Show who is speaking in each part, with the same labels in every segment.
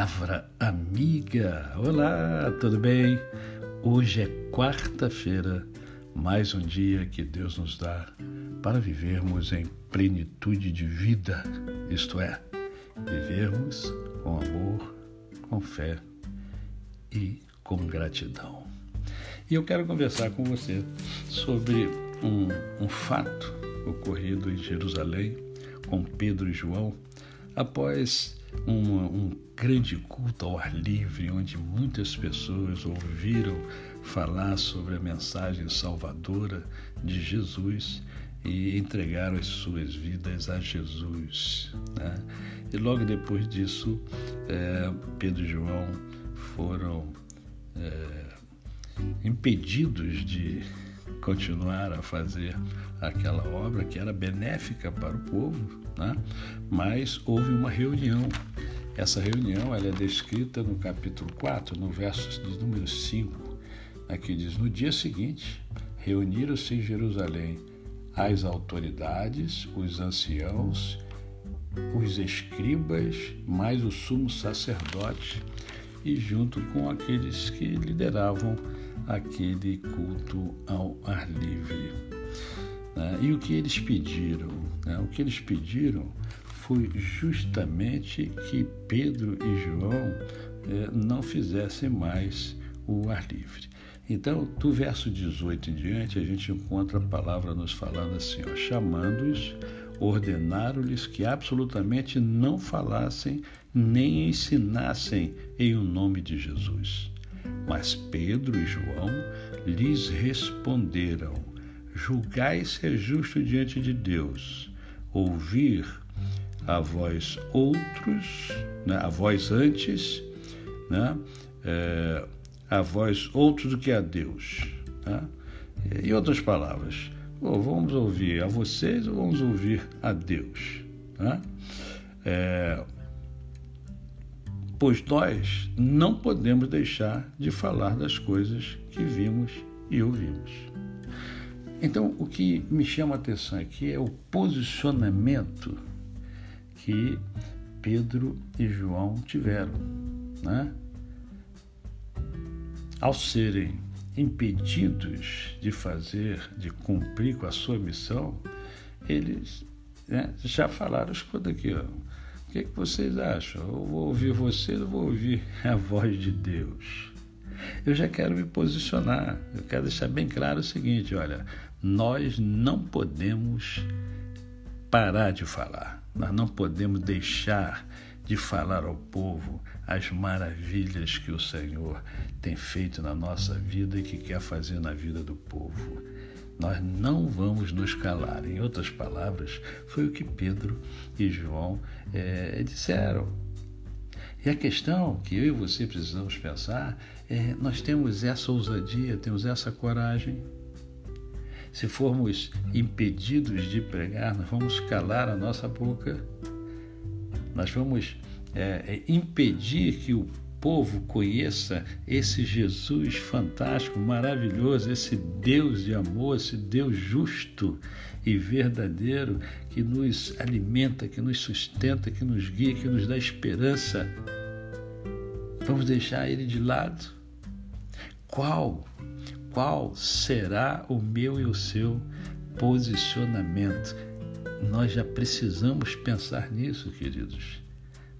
Speaker 1: Palavra amiga. Olá, tudo bem? Hoje é quarta-feira, mais um dia que Deus nos dá para vivermos em plenitude de vida, isto é, vivermos com amor, com fé e com gratidão. E eu quero conversar com você sobre um, um fato ocorrido em Jerusalém com Pedro e João após um, um grande culto ao ar livre, onde muitas pessoas ouviram falar sobre a mensagem salvadora de Jesus e entregaram as suas vidas a Jesus. Né? E logo depois disso, é, Pedro e João foram é, impedidos de continuar a fazer aquela obra que era benéfica para o povo, né? mas houve uma reunião. Essa reunião ela é descrita no capítulo 4, no verso de número 5. Aqui diz: No dia seguinte, reuniram-se em Jerusalém as autoridades, os anciãos, os escribas, mais o sumo sacerdote, e junto com aqueles que lideravam aquele culto ao ar livre. Né? E o que eles pediram? Né? O que eles pediram foi justamente que Pedro e João eh, não fizessem mais o ar livre. Então, do verso 18 em diante, a gente encontra a palavra nos falando assim: chamando-os, ordenaram-lhes que absolutamente não falassem nem ensinassem em o nome de Jesus. Mas Pedro e João lhes responderam: Julgai se é justo diante de Deus ouvir a vós outros, né, a vós antes, né, é, a vós outros do que a Deus. Né? Em outras palavras, vamos ouvir a vocês ou vamos ouvir a Deus? Né? É, pois nós não podemos deixar de falar das coisas que vimos e ouvimos. Então, o que me chama a atenção aqui é o posicionamento que Pedro e João tiveram. Né? Ao serem impedidos de fazer, de cumprir com a sua missão, eles né, já falaram, escuta aqui, ó, o que, que vocês acham? Eu vou ouvir vocês ou vou ouvir a voz de Deus? Eu já quero me posicionar, eu quero deixar bem claro o seguinte: olha, nós não podemos parar de falar, nós não podemos deixar de falar ao povo as maravilhas que o Senhor tem feito na nossa vida e que quer fazer na vida do povo. Nós não vamos nos calar. Em outras palavras, foi o que Pedro e João é, disseram. E a questão que eu e você precisamos pensar é: nós temos essa ousadia, temos essa coragem. Se formos impedidos de pregar, nós vamos calar a nossa boca, nós vamos é, impedir que o povo conheça esse Jesus fantástico, maravilhoso, esse Deus de amor, esse Deus justo e verdadeiro que nos alimenta, que nos sustenta, que nos guia, que nos dá esperança. Vamos deixar ele de lado? Qual, qual será o meu e o seu posicionamento? Nós já precisamos pensar nisso, queridos,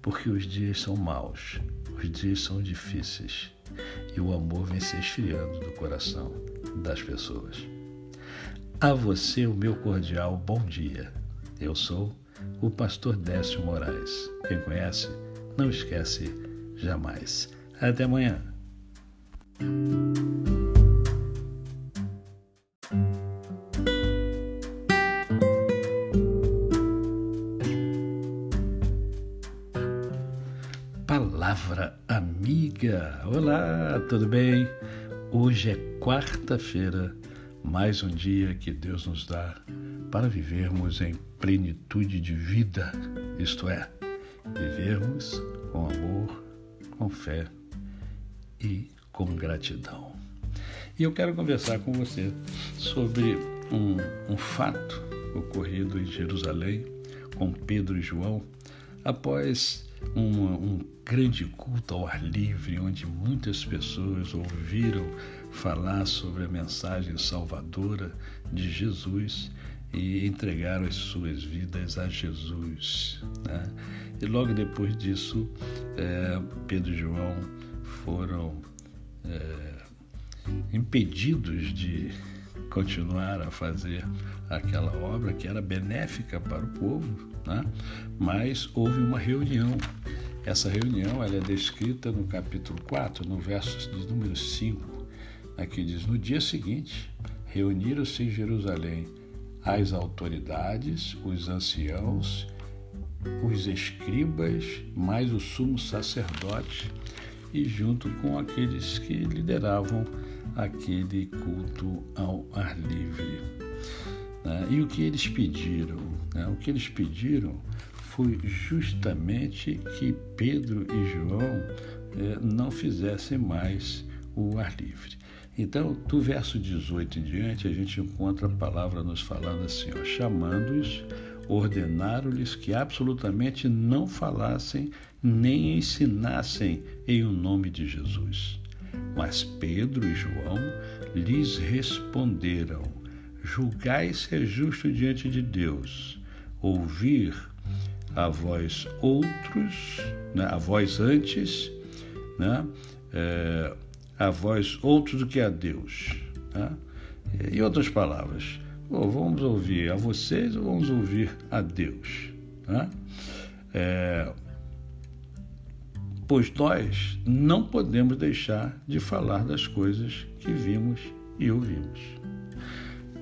Speaker 1: porque os dias são maus os dias são difíceis e o amor vem se esfriando do coração das pessoas. A você o meu cordial bom dia. Eu sou o pastor Décio Moraes. Quem conhece, não esquece jamais. Até amanhã. Palavra amiga. Olá, tudo bem? Hoje é quarta-feira, mais um dia que Deus nos dá para vivermos em plenitude de vida, isto é, vivermos com amor, com fé e com gratidão. E eu quero conversar com você sobre um, um fato ocorrido em Jerusalém com Pedro e João após um, um grande culto ao ar livre, onde muitas pessoas ouviram falar sobre a mensagem salvadora de Jesus e entregaram as suas vidas a Jesus. Né? E logo depois disso, é, Pedro e João foram é, impedidos de continuar a fazer aquela obra que era benéfica para o povo, né? mas houve uma reunião. Essa reunião ela é descrita no capítulo 4, no verso de número 5, aqui diz: No dia seguinte, reuniram-se em Jerusalém as autoridades, os anciãos, os escribas, mais o sumo sacerdote, e junto com aqueles que lideravam aquele culto ao ar livre. Né? E o que eles pediram? Né? O que eles pediram foi justamente que Pedro e João eh, não fizessem mais o ar livre. Então, do verso 18 em diante, a gente encontra a palavra nos falando assim: chamando-os, ordenaram-lhes que absolutamente não falassem nem ensinassem em o nome de Jesus. Mas Pedro e João lhes responderam: Julgai se é justo diante de Deus ouvir a vós outros, né, a vós antes, né, é, a vós outros do que a Deus. Né? Em outras palavras, vamos ouvir a vocês ou vamos ouvir a Deus. Né? É, pois nós não podemos deixar de falar das coisas que vimos e ouvimos.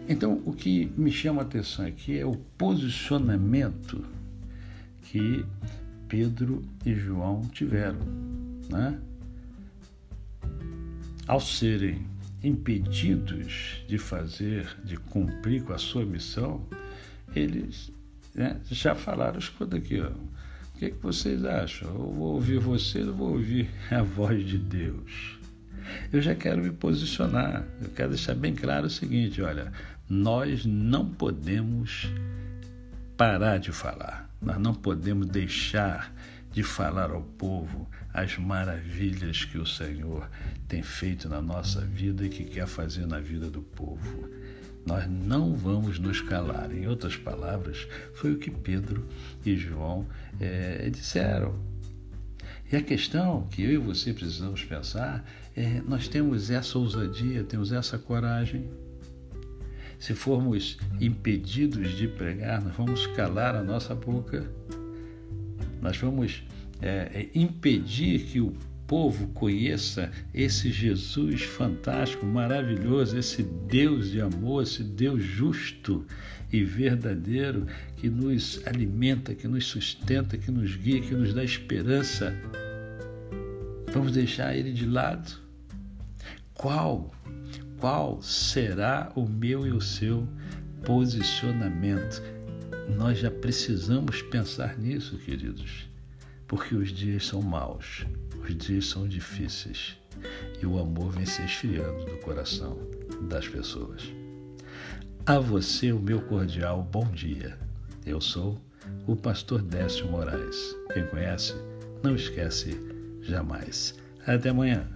Speaker 1: Então, o que me chama a atenção aqui é o posicionamento que Pedro e João tiveram. Né? Ao serem impedidos de fazer, de cumprir com a sua missão, eles né, já falaram, escuta aqui, ó, o que, que vocês acham? Eu vou ouvir vocês ou vou ouvir a voz de Deus? Eu já quero me posicionar, eu quero deixar bem claro o seguinte: olha, nós não podemos parar de falar, nós não podemos deixar de falar ao povo as maravilhas que o Senhor tem feito na nossa vida e que quer fazer na vida do povo. Nós não vamos nos calar. Em outras palavras, foi o que Pedro e João é, disseram. E a questão que eu e você precisamos pensar é: nós temos essa ousadia, temos essa coragem. Se formos impedidos de pregar, nós vamos calar a nossa boca, nós vamos é, impedir que o povo conheça esse Jesus fantástico, maravilhoso, esse Deus de amor, esse Deus justo e verdadeiro que nos alimenta, que nos sustenta, que nos guia, que nos dá esperança. Vamos deixar ele de lado? Qual, qual será o meu e o seu posicionamento? Nós já precisamos pensar nisso, queridos, porque os dias são maus os dias são difíceis e o amor vem se esfriando do coração das pessoas. A você o meu cordial bom dia. Eu sou o pastor Décio Moraes. Quem conhece, não esquece jamais. Até amanhã.